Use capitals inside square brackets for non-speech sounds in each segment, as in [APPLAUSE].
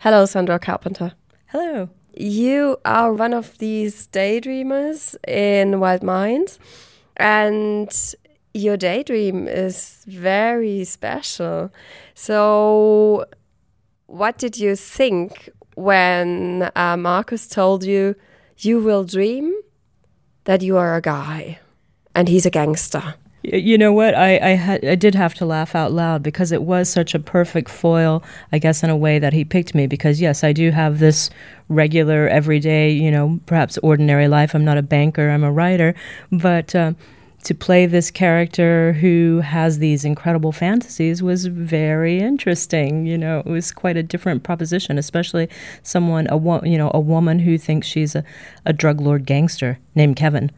Hello, Sandra Carpenter. Hello. You are one of these daydreamers in Wild Minds, and your daydream is very special. So, what did you think when uh, Marcus told you you will dream that you are a guy and he's a gangster? You know what? I I, had, I did have to laugh out loud because it was such a perfect foil, I guess, in a way that he picked me. Because yes, I do have this regular, everyday, you know, perhaps ordinary life. I'm not a banker. I'm a writer, but. Uh, to play this character who has these incredible fantasies was very interesting. You know, it was quite a different proposition, especially someone, a wo- you know, a woman who thinks she's a, a drug lord gangster named Kevin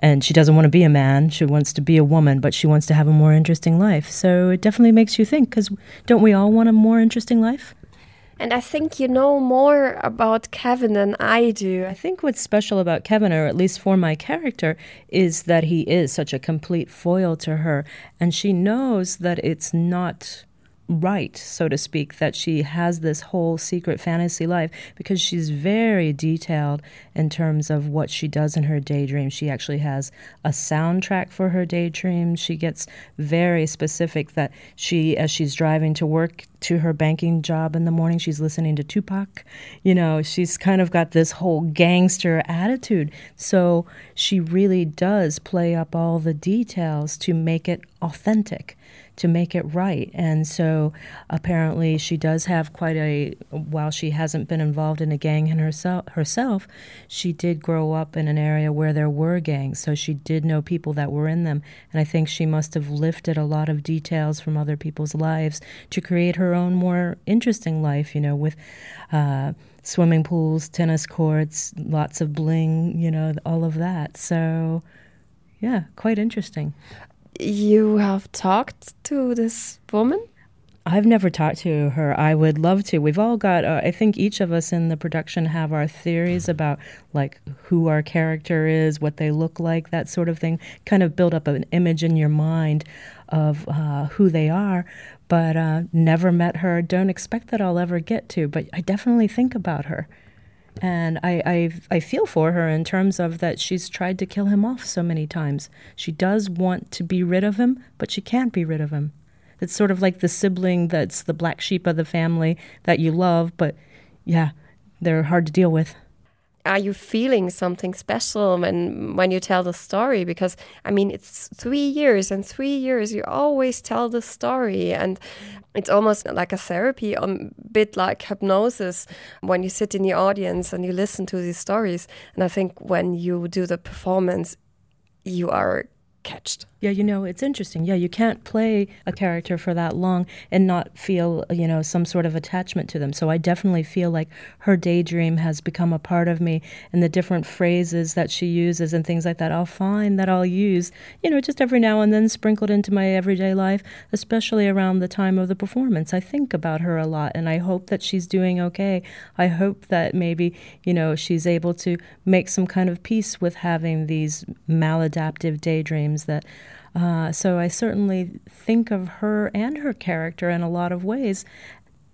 and she doesn't want to be a man she wants to be a woman but she wants to have a more interesting life so it definitely makes you think because don't we all want a more interesting life and I think you know more about Kevin than I do. I think what's special about Kevin, or at least for my character, is that he is such a complete foil to her. And she knows that it's not right, so to speak, that she has this whole secret fantasy life because she's very detailed in terms of what she does in her daydream. She actually has a soundtrack for her daydream. She gets very specific that she, as she's driving to work to her banking job in the morning, she's listening to Tupac. You know, she's kind of got this whole gangster attitude. So she really does play up all the details to make it authentic to make it right. And so apparently she does have quite a, while she hasn't been involved in a gang in herself, herself, she did grow up in an area where there were gangs. So she did know people that were in them. And I think she must have lifted a lot of details from other people's lives to create her own more interesting life, you know, with, uh, swimming pools, tennis courts, lots of bling, you know, all of that. So, yeah, quite interesting you have talked to this woman? I've never talked to her. I would love to. We've all got, uh, I think each of us in the production have our theories about like who our character is, what they look like, that sort of thing. Kind of build up an image in your mind of uh, who they are, but uh, never met her. Don't expect that I'll ever get to, but I definitely think about her. And I, I, I feel for her in terms of that she's tried to kill him off so many times. She does want to be rid of him, but she can't be rid of him. It's sort of like the sibling that's the black sheep of the family that you love, but yeah, they're hard to deal with are you feeling something special when when you tell the story? Because i mean it's 3 years and 3 years you always tell the story. And it's almost like a therapy a bit like hypnosis when you sit in the audience and you listen to these stories. And i think when you do the performance you are catched. Yeah, you know, it's interesting. Yeah, you can't play a character for that long and not feel, you know, some sort of attachment to them. So I definitely feel like her daydream has become a part of me and the different phrases that she uses and things like that. I'll find that I'll use, you know, just every now and then sprinkled into my everyday life, especially around the time of the performance. I think about her a lot and I hope that she's doing okay. I hope that maybe, you know, she's able to make some kind of peace with having these maladaptive daydreams that uh, so I certainly think of her and her character in a lot of ways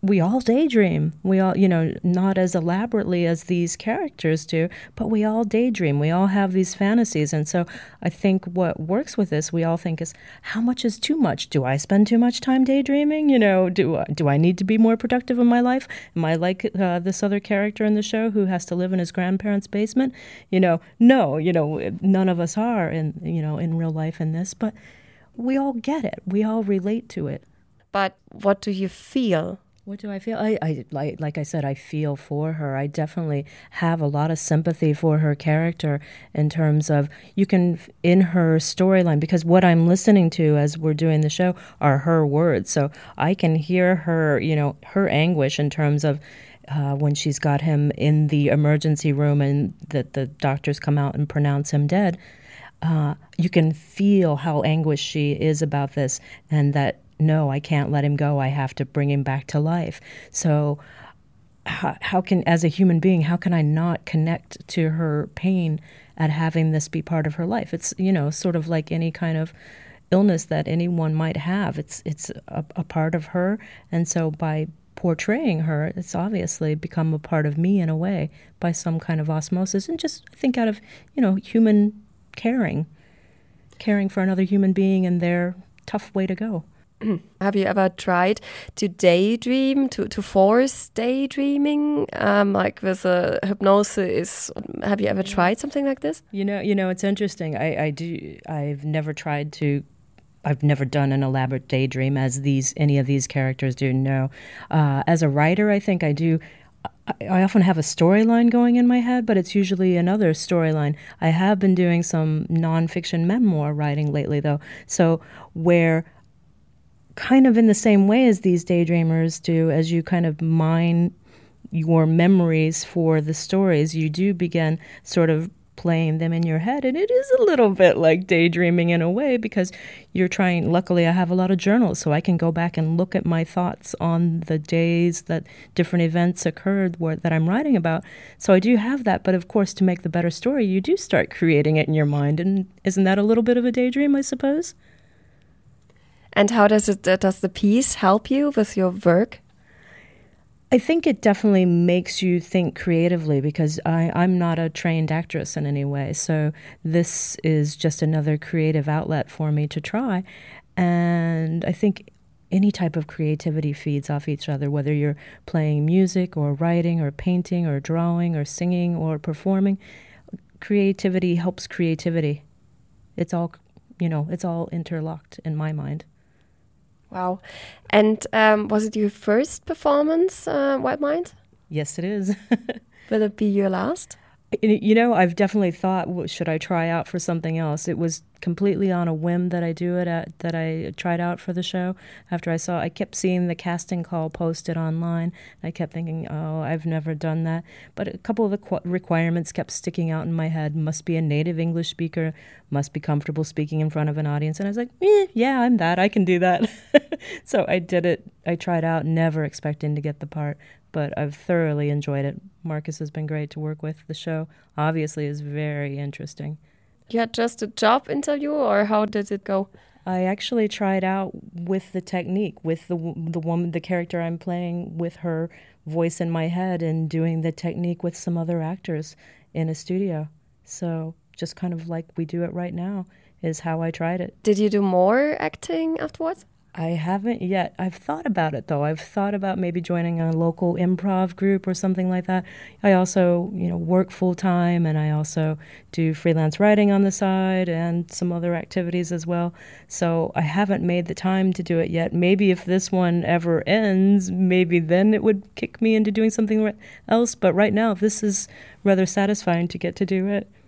we all daydream. We all, you know, not as elaborately as these characters do, but we all daydream. We all have these fantasies. And so I think what works with this, we all think is how much is too much? Do I spend too much time daydreaming? You know, do, do I need to be more productive in my life? Am I like uh, this other character in the show who has to live in his grandparents' basement? You know, no, you know, none of us are in, you know, in real life in this, but we all get it. We all relate to it. But what do you feel what do I feel? I, I like, like I said, I feel for her. I definitely have a lot of sympathy for her character in terms of you can in her storyline because what I'm listening to as we're doing the show are her words, so I can hear her, you know, her anguish in terms of uh, when she's got him in the emergency room and that the doctors come out and pronounce him dead. Uh, you can feel how anguished she is about this, and that no, I can't let him go. I have to bring him back to life. So, how, how, can, as a human being, how can I not connect to her pain at having this be part of her life? It's, you know, sort of like any kind of illness that anyone might have. It's, it's a, a part of her. And so, by portraying her, it's obviously become a part of me in a way by some kind of osmosis and just I think out of, you know, human caring. Caring for another human being and their tough way to go. [CLEARS THROAT] Have you ever tried to daydream, to, to force daydreaming, um, like with a hypnosis? Have you ever tried something like this? You know, you know, it's interesting. I, I do. I've never tried to. I've never done an elaborate daydream as these any of these characters do. No, uh, as a writer, I think I do. I often have a storyline going in my head, but it's usually another storyline. I have been doing some nonfiction memoir writing lately, though. So, where kind of in the same way as these daydreamers do, as you kind of mine your memories for the stories, you do begin sort of playing them in your head. And it is a little bit like daydreaming in a way because you're trying. Luckily, I have a lot of journals, so I can go back and look at my thoughts on the days that different events occurred where, that I'm writing about. So I do have that. But of course, to make the better story, you do start creating it in your mind. And isn't that a little bit of a daydream, I suppose? And how does it uh, does the piece help you with your work? I think it definitely makes you think creatively because I, I'm not a trained actress in any way. So this is just another creative outlet for me to try. And I think any type of creativity feeds off each other, whether you're playing music or writing or painting or drawing or singing or performing. Creativity helps creativity. It's all, you know, it's all interlocked in my mind. Wow. And um, was it your first performance, uh, Wild Mind? Yes, it is. [LAUGHS] Will it be your last? You know, I've definitely thought, should I try out for something else? It was completely on a whim that I do it at, that I tried out for the show. After I saw, I kept seeing the casting call posted online. I kept thinking, oh, I've never done that. But a couple of the qu- requirements kept sticking out in my head. Must be a native English speaker, must be comfortable speaking in front of an audience. And I was like, eh, yeah, I'm that. I can do that. [LAUGHS] [LAUGHS] so I did it. I tried out, never expecting to get the part but I've thoroughly enjoyed it. Marcus has been great to work with. The show obviously is very interesting. You had just a job interview, or how did it go? I actually tried out with the technique, with the the woman, the character I'm playing, with her voice in my head, and doing the technique with some other actors in a studio. So just kind of like we do it right now is how I tried it. Did you do more acting afterwards? I haven't yet. I've thought about it though. I've thought about maybe joining a local improv group or something like that. I also, you know, work full time and I also do freelance writing on the side and some other activities as well. So I haven't made the time to do it yet. Maybe if this one ever ends, maybe then it would kick me into doing something else. But right now, this is rather satisfying to get to do it.